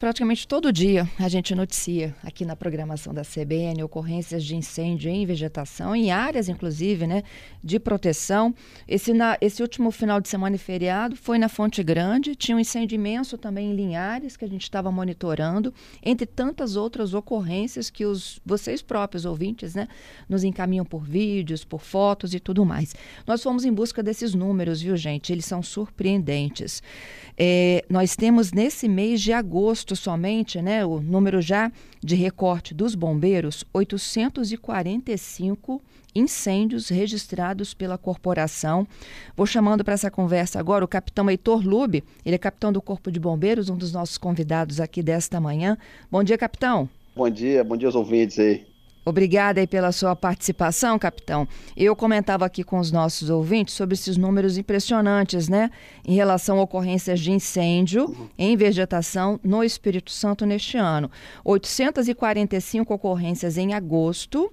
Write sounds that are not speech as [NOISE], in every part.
Praticamente todo dia a gente noticia aqui na programação da CBN ocorrências de incêndio em vegetação, em áreas, inclusive, né, de proteção. Esse, na, esse último final de semana e feriado foi na Fonte Grande, tinha um incêndio imenso também em Linhares, que a gente estava monitorando, entre tantas outras ocorrências que os vocês próprios ouvintes né, nos encaminham por vídeos, por fotos e tudo mais. Nós fomos em busca desses números, viu, gente? Eles são surpreendentes. É, nós temos nesse mês de agosto somente, né, o número já de recorte dos bombeiros, 845 incêndios registrados pela corporação. Vou chamando para essa conversa agora o capitão Heitor Lube, ele é capitão do Corpo de Bombeiros, um dos nossos convidados aqui desta manhã. Bom dia, capitão. Bom dia, bom dia aos ouvintes aí. Obrigada aí pela sua participação, capitão. Eu comentava aqui com os nossos ouvintes sobre esses números impressionantes, né, em relação a ocorrências de incêndio em vegetação no Espírito Santo neste ano. 845 ocorrências em agosto.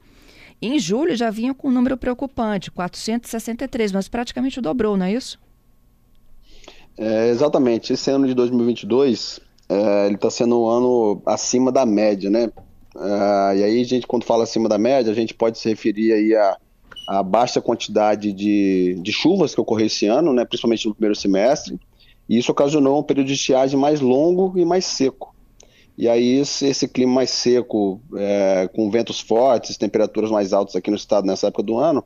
Em julho já vinha com um número preocupante, 463, mas praticamente dobrou, não é isso? É, exatamente. Esse ano de 2022, é, ele está sendo um ano acima da média, né? Uh, e aí, a gente, quando fala acima da média, a gente pode se referir aí a, a baixa quantidade de, de chuvas que ocorreu esse ano, né, principalmente no primeiro semestre, e isso ocasionou um período de estiagem mais longo e mais seco. E aí, esse, esse clima mais seco, é, com ventos fortes, temperaturas mais altas aqui no estado nessa época do ano,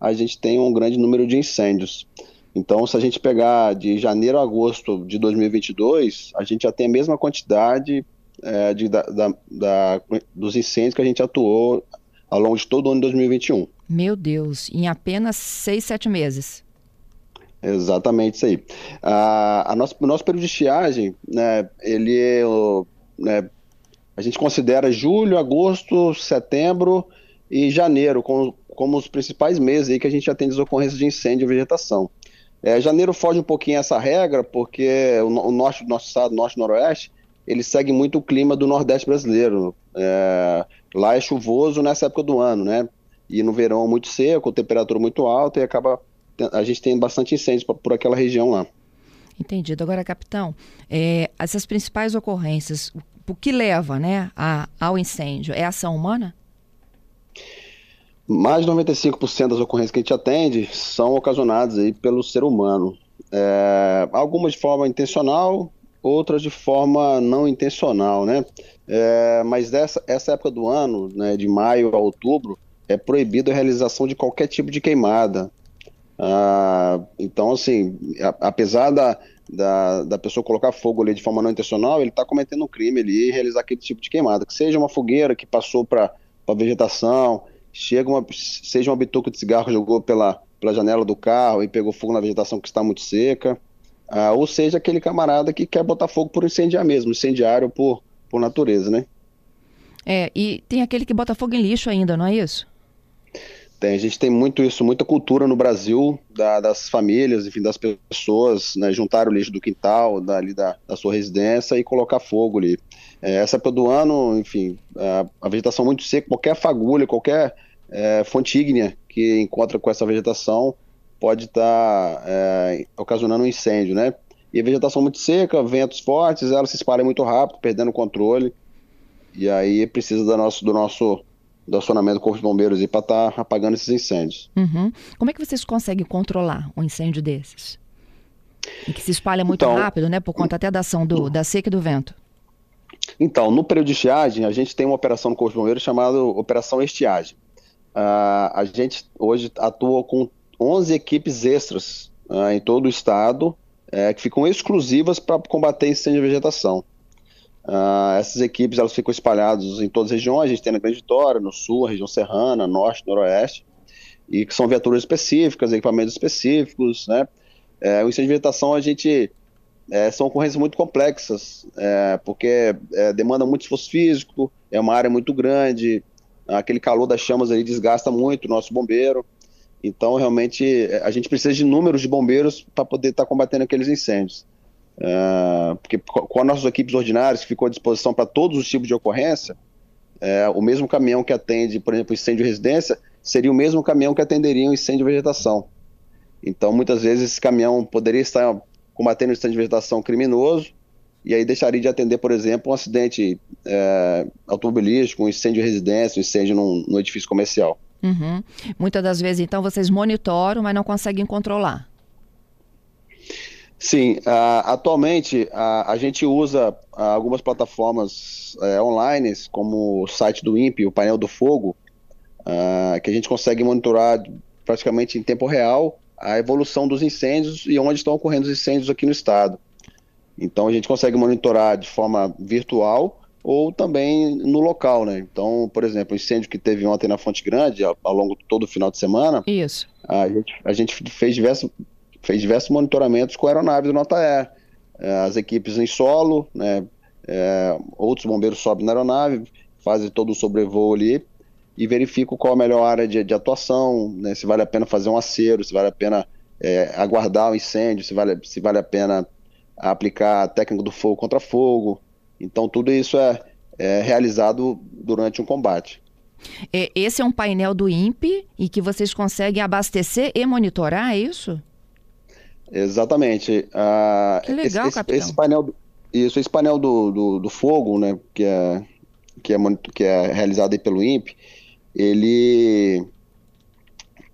a gente tem um grande número de incêndios. Então, se a gente pegar de janeiro a agosto de 2022, a gente já tem a mesma quantidade é, de, da, da, dos incêndios que a gente atuou ao longo de todo o ano de 2021. Meu Deus, em apenas seis, sete meses. Exatamente isso aí. A, a nosso, o nosso período de estiagem, né, ele é, né, a gente considera julho, agosto, setembro e janeiro como, como os principais meses aí que a gente já tem as ocorrências de incêndio e vegetação. É, janeiro foge um pouquinho essa regra, porque o, o norte do nosso estado, norte e noroeste, ele segue muito o clima do Nordeste brasileiro. É, lá é chuvoso nessa época do ano, né? E no verão muito seco, temperatura muito alta e acaba a gente tem bastante incêndios por aquela região lá. Entendido. Agora, capitão, é, essas principais ocorrências, o que leva né, a, ao incêndio? É ação humana? Mais de 95% das ocorrências que a gente atende são ocasionadas aí pelo ser humano. É, algumas de forma intencional, outras de forma não intencional, né? É, mas dessa, essa época do ano, né, de maio a outubro, é proibido a realização de qualquer tipo de queimada. Ah, então, assim, a, apesar da, da, da, pessoa colocar fogo ali de forma não intencional, ele está cometendo um crime ali e realizar aquele tipo de queimada. Que seja uma fogueira que passou para a vegetação, chega uma, seja uma bituca de cigarro que jogou pela, pela janela do carro e pegou fogo na vegetação que está muito seca. Ah, ou seja, aquele camarada que quer botar fogo por incendiar mesmo, incendiário por, por natureza, né? É, e tem aquele que bota fogo em lixo ainda, não é isso? Tem, a gente tem muito isso, muita cultura no Brasil, da, das famílias, enfim, das pessoas, né, juntar o lixo do quintal, dali da, da sua residência e colocar fogo ali. É, essa época do ano, enfim, a, a vegetação muito seca, qualquer fagulha, qualquer é, fonte ígnea que encontra com essa vegetação pode estar tá, é, ocasionando um incêndio, né? E a vegetação muito seca, ventos fortes, ela se espalha muito rápido, perdendo o controle. E aí precisa do nosso, do nosso acionamento do Corpo de Bombeiros para estar tá apagando esses incêndios. Uhum. Como é que vocês conseguem controlar um incêndio desses? E que se espalha muito então, rápido, né? Por conta até da ação do, da seca e do vento. Então, no período de estiagem, a gente tem uma operação no Corpo de Bombeiros chamada Operação Estiagem. Uh, a gente hoje atua com 11 equipes extras uh, em todo o estado uh, que ficam exclusivas para combater incêndio de vegetação. Uh, essas equipes elas ficam espalhadas em todas as regiões, a gente tem na Grande Vitória, no sul, região serrana, norte, noroeste, e que são viaturas específicas, equipamentos específicos, né? É, o incêndio de vegetação a gente é, são ocorrências muito complexas, é, porque é, demanda muito esforço físico, é uma área muito grande, aquele calor das chamas aí desgasta muito o nosso bombeiro. Então, realmente, a gente precisa de números de bombeiros para poder estar tá combatendo aqueles incêndios. Uh, porque com as nossas equipes ordinárias, que ficou à disposição para todos os tipos de ocorrência, é, o mesmo caminhão que atende, por exemplo, incêndio de residência, seria o mesmo caminhão que atenderia um incêndio de vegetação. Então, muitas vezes, esse caminhão poderia estar combatendo um incêndio de vegetação criminoso, e aí deixaria de atender, por exemplo, um acidente é, automobilístico, um incêndio de residência, um incêndio num, num edifício comercial. Uhum. Muitas das vezes, então, vocês monitoram, mas não conseguem controlar. Sim, uh, atualmente uh, a gente usa uh, algumas plataformas uh, online, como o site do INPE, o painel do fogo, que a gente consegue monitorar praticamente em tempo real a evolução dos incêndios e onde estão ocorrendo os incêndios aqui no estado. Então a gente consegue monitorar de forma virtual ou também no local, né? Então, por exemplo, o incêndio que teve ontem na Fonte Grande, ao, ao longo de todo o final de semana, Isso. A gente, a gente fez diversos fez diversos monitoramentos com aeronaves do Nota E. É, as equipes em solo, né, é, outros bombeiros sobem na aeronave, fazem todo o sobrevoo ali e verificam qual a melhor área de, de atuação, né, se vale a pena fazer um acero, se vale a pena é, aguardar o incêndio, se vale, se vale a pena aplicar a técnica do fogo contra fogo. Então, tudo isso é, é realizado durante um combate. Esse é um painel do INPE e que vocês conseguem abastecer e monitorar, é isso? Exatamente. Ah, que legal, esse, capitão. Esse painel, isso, esse painel do, do, do, fogo, né, que é, que é, que é realizado pelo INPE, ele,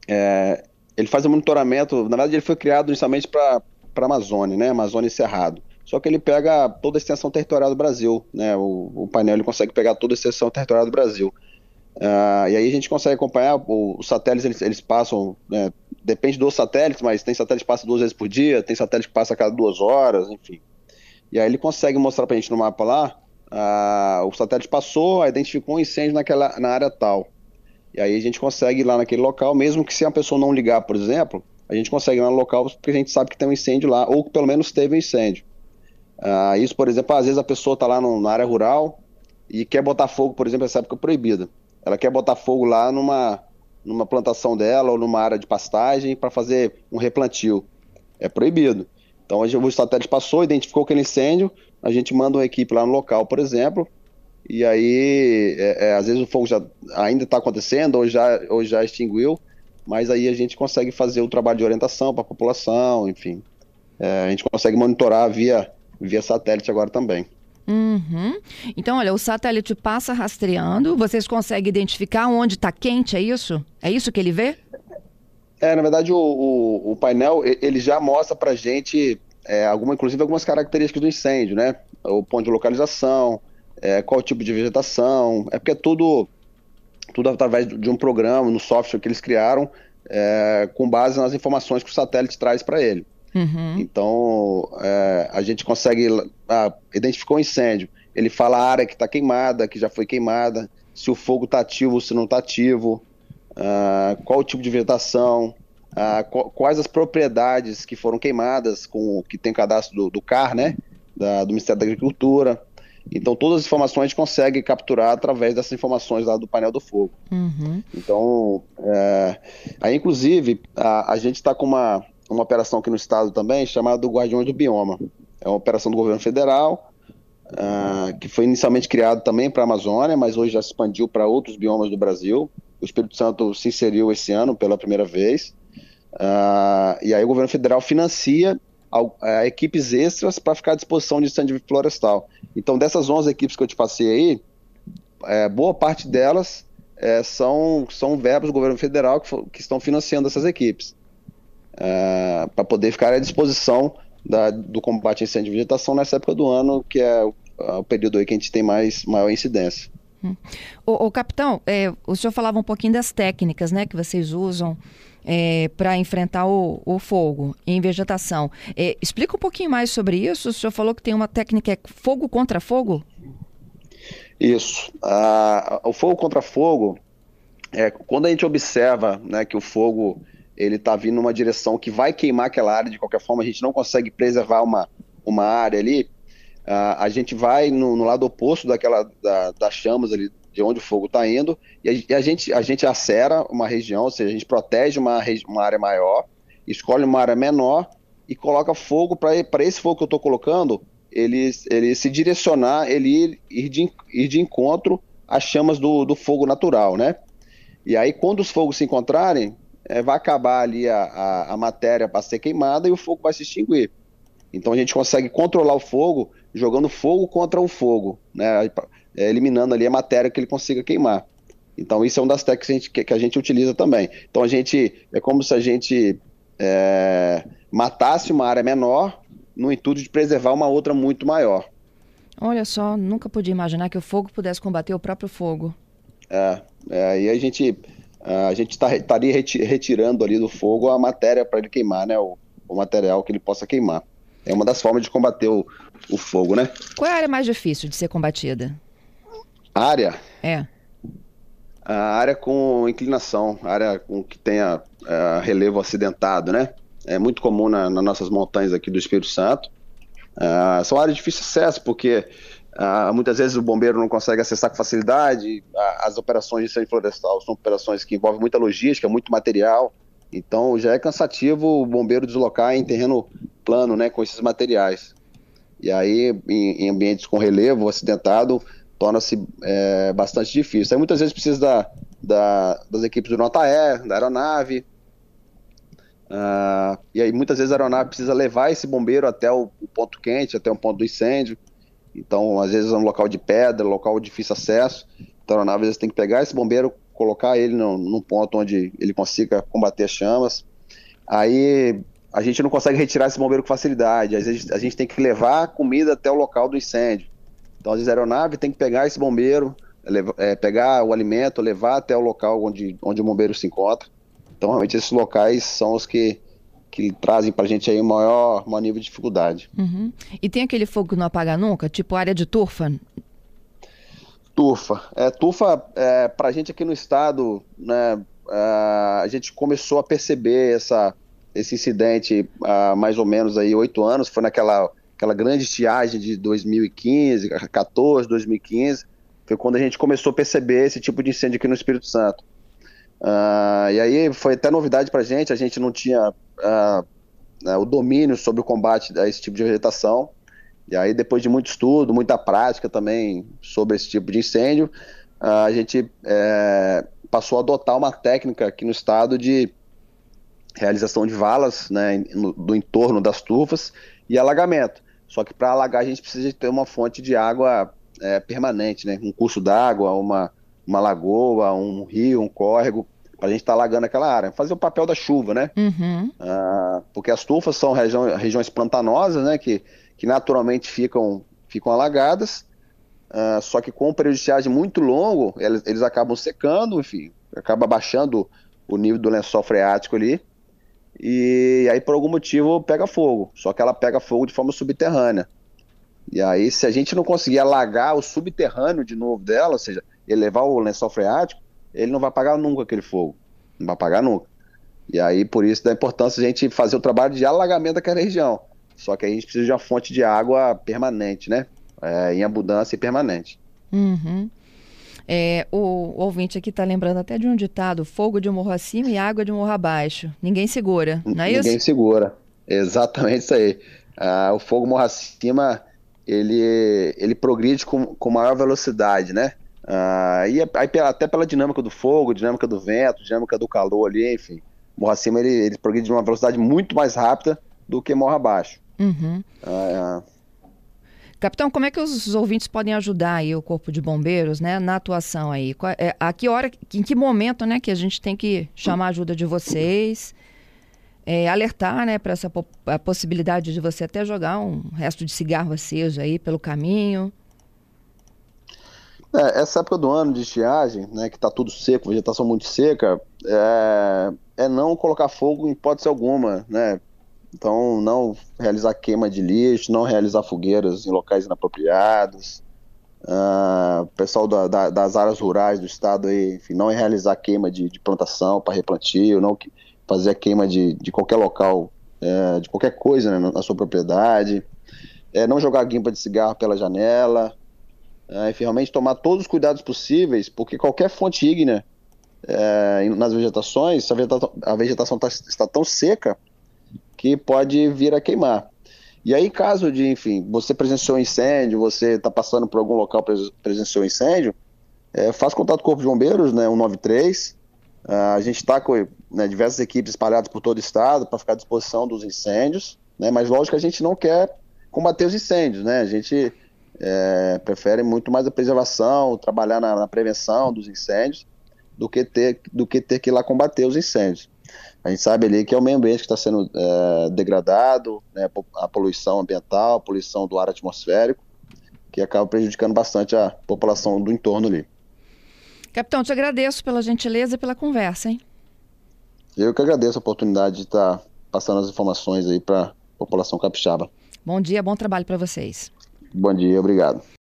é, ele faz o monitoramento, na verdade ele foi criado inicialmente para a Amazônia, né, Amazônia e Cerrado. Só que ele pega toda a extensão territorial do Brasil, né, o, o painel ele consegue pegar toda a extensão territorial do Brasil. Uh, e aí a gente consegue acompanhar, os satélites eles, eles passam, né, depende dos satélites, mas tem satélite que passa duas vezes por dia, tem satélite que passa a cada duas horas, enfim. E aí ele consegue mostrar pra gente no mapa lá, uh, o satélite passou, identificou um incêndio naquela, na área tal. E aí a gente consegue ir lá naquele local, mesmo que se a pessoa não ligar, por exemplo, a gente consegue ir lá no local porque a gente sabe que tem um incêndio lá, ou que pelo menos teve um incêndio. Uh, isso, por exemplo, às vezes a pessoa está lá no, na área rural e quer botar fogo, por exemplo, nessa época proibida. Ela quer botar fogo lá numa, numa plantação dela ou numa área de pastagem para fazer um replantio. É proibido. Então o satélite passou, identificou aquele incêndio, a gente manda uma equipe lá no local, por exemplo, e aí é, é, às vezes o fogo já ainda está acontecendo ou já, ou já extinguiu, mas aí a gente consegue fazer o trabalho de orientação para a população, enfim. É, a gente consegue monitorar via, via satélite agora também. Uhum. Então, olha, o satélite passa rastreando, vocês conseguem identificar onde está quente, é isso? É isso que ele vê? É, na verdade, o, o, o painel ele já mostra para gente, é, alguma, inclusive algumas características do incêndio, né? O ponto de localização, é, qual tipo de vegetação, é porque é tudo, tudo através de um programa, no software que eles criaram, é, com base nas informações que o satélite traz para ele. Uhum. Então, é, a gente consegue. Ah, identificou um incêndio. Ele fala a área que está queimada, que já foi queimada, se o fogo está ativo ou se não está ativo, ah, qual o tipo de vegetação, ah, quais as propriedades que foram queimadas, com que tem o cadastro do, do CAR, né? Da, do Ministério da Agricultura. Então, todas as informações a gente consegue capturar através dessas informações lá do painel do fogo. Uhum. Então, é, aí, inclusive, a, a gente está com uma, uma operação aqui no estado também chamada Guardiões do Bioma. É uma operação do governo federal, uh, que foi inicialmente criado também para a Amazônia, mas hoje já se expandiu para outros biomas do Brasil. O Espírito Santo se inseriu esse ano pela primeira vez. Uh, e aí o governo federal financia a, a equipes extras para ficar à disposição de incêndio florestal. Então, dessas 11 equipes que eu te passei aí, é, boa parte delas é, são, são verbos do governo federal que, que estão financiando essas equipes. É, para poder ficar à disposição da, do combate a incêndio de vegetação nessa época do ano, que é o, é o período aí que a gente tem mais maior incidência. Hum. O, o capitão, é, o senhor falava um pouquinho das técnicas né, que vocês usam é, para enfrentar o, o, fogo em vegetação. É, explica um pouquinho mais sobre isso. O senhor falou que tem uma técnica é fogo contra fogo? Isso. Ah, o fogo contra fogo é quando a gente observa né, que o fogo ele está vindo numa direção que vai queimar aquela área de qualquer forma, a gente não consegue preservar uma, uma área ali, uh, a gente vai no, no, lado oposto daquela da, das chamas ali, de onde o fogo está indo, e a, e a, gente, a gente acera uma região, ou seja, a gente protege uma, uma área maior, escolhe uma área menor e coloca fogo para esse fogo que eu estou colocando, ele, ele se direcionar, ele ir, ir, de, ir de encontro às chamas do, do fogo natural, né? E aí, quando os fogos se encontrarem, é, vai acabar ali a, a, a matéria para ser queimada e o fogo vai se extinguir. Então a gente consegue controlar o fogo jogando fogo contra o fogo, né? É, eliminando ali a matéria que ele consiga queimar. Então isso é uma das técnicas que a gente, que, que a gente utiliza também. Então a gente é como se a gente é, matasse uma área menor no intuito de preservar uma outra muito maior. Olha só, nunca podia imaginar que o fogo pudesse combater o próprio fogo. É, é e a gente a gente tá, estaria retirando ali do fogo a matéria para ele queimar, né? O, o, material que ele possa queimar. É uma das formas de combater o, o fogo, né? Qual é a área mais difícil de ser combatida? A área? É. A área com inclinação, área com que tenha uh, relevo acidentado, né? É muito comum na, nas nossas montanhas aqui do Espírito Santo. Uh, são áreas de difícil acesso, porque uh, muitas vezes o bombeiro não consegue acessar com facilidade. as operações de incêndio florestal são operações que envolvem muita logística, muito material. Então já é cansativo o bombeiro deslocar em terreno plano, né, com esses materiais. E aí, em, em ambientes com relevo acidentado, torna-se é, bastante difícil. Aí muitas vezes precisa da, da, das equipes do Notaé, da aeronave. Uh, e aí muitas vezes a aeronave precisa levar esse bombeiro até o, o, ponto quente, até o ponto do incêndio. Então, às vezes é um local de pedra, local de difícil acesso. Então a aeronave às vezes tem que pegar esse bombeiro, colocar ele no, num ponto onde ele consiga combater as chamas. Aí a gente não consegue [LAUGHS] retirar esse bombeiro com facilidade. Às vezes a gente tem que levar comida até o local do incêndio. Então, às vezes, a aeronave tem que pegar esse bombeiro, é, pegar o alimento, levar até o local onde, onde o bombeiro se encontra. Então, realmente, esses locais são os que, que trazem para a gente aí o maior, maior nível de dificuldade. Uhum. E tem aquele fogo que não apaga nunca, tipo área de turfa? Turfa. É, turfa, é, para a gente aqui no estado, né, é, a gente começou a perceber essa, esse incidente há mais ou menos aí oito anos, foi naquela aquela grande estiagem de 2015, 14, 2015, foi quando a gente começou a perceber esse tipo de incêndio aqui no Espírito Santo. Uh, e aí foi até novidade para a gente, a gente não tinha uh, o domínio sobre o combate a esse tipo de vegetação. E aí, depois de muito estudo, muita prática também sobre esse tipo de incêndio, a gente é, passou a adotar uma técnica aqui no estado de realização de valas né, no, do entorno das tufas e alagamento. Só que para alagar a gente precisa ter uma fonte de água é, permanente, né? Um curso d'água, uma, uma lagoa, um rio, um córrego, para a gente estar tá alagando aquela área. Fazer o papel da chuva, né? Uhum. Ah, porque as tufas são região, regiões pantanosas, né? Que, que naturalmente ficam, ficam alagadas. Ah, só que com um período muito longo, eles, eles acabam secando, enfim, acaba baixando o nível do lençol freático ali e aí por algum motivo pega fogo, só que ela pega fogo de forma subterrânea. E aí se a gente não conseguir alagar o subterrâneo de novo dela, ou seja, elevar o lençol freático, ele não vai apagar nunca aquele fogo, não vai apagar nunca. E aí por isso da importância a gente fazer o trabalho de alagamento daquela região. Só que aí a gente precisa de uma fonte de água permanente, né? É, em abundância e permanente. Uhum. É, o, o, ouvinte aqui está lembrando até de um ditado: fogo de morro acima e água de morro abaixo. Ninguém segura, não é Ninguém isso? Ninguém segura. Exatamente isso aí. Ah, o fogo morro acima ele, ele progride com, com maior velocidade, né? Ah, e aí, até pela dinâmica do fogo, dinâmica do vento, dinâmica do calor ali, enfim. Morro acima ele, ele progride de uma velocidade muito mais rápida do que morro abaixo. Uhum. Ah, Capitão, como é que os ouvintes podem ajudar aí o Corpo de Bombeiros, né, na atuação aí? É, a que hora, em que momento, né, que a gente tem que chamar a ajuda de vocês, é, alertar, né, para essa a possibilidade de você até jogar um resto de cigarro aceso aí pelo caminho? É, essa época do ano de estiagem, né, que está tudo seco, vegetação muito seca, é, é não colocar fogo em hipótese alguma, né? Então, não realizar queima de lixo, não realizar fogueiras em locais inapropriados. Uh, pessoal da, da, das áreas rurais do estado aí, enfim, não realizar queima de, de plantação para replantio, não fazer a queima de, de qualquer local, é, de qualquer coisa né, na sua propriedade, é, não jogar guimpa de cigarro pela janela, é, realmente tomar todos os cuidados possíveis, porque qualquer fonte ígnea é, nas vegetações, a vegetação, a vegetação tá, está tão seca que pode vir a queimar. E aí, caso de, enfim, você presenciou um incêndio, você está passando por algum local presenciou um incêndio, é, faz contato com o Corpo de Bombeiros, né, 193. Uh, a gente está com né, diversas equipes espalhadas por todo o estado para ficar à disposição dos incêndios, né, mas lógico que a gente não quer combater os incêndios, né? A gente é, prefere muito mais a preservação, trabalhar na, na, prevenção dos incêndios, do que, ter, do que ter que ir lá combater os incêndios. A gente sabe ali que é o meio ambiente que está sendo é, degradado, né, a poluição ambiental, a poluição do ar atmosférico, que acaba prejudicando bastante a população do entorno ali. Capitão, te agradeço pela gentileza e pela conversa, hein? Eu que agradeço a oportunidade de estar passando as informações aí para a população capixaba. Bom dia, bom trabalho para vocês. Bom dia, obrigado.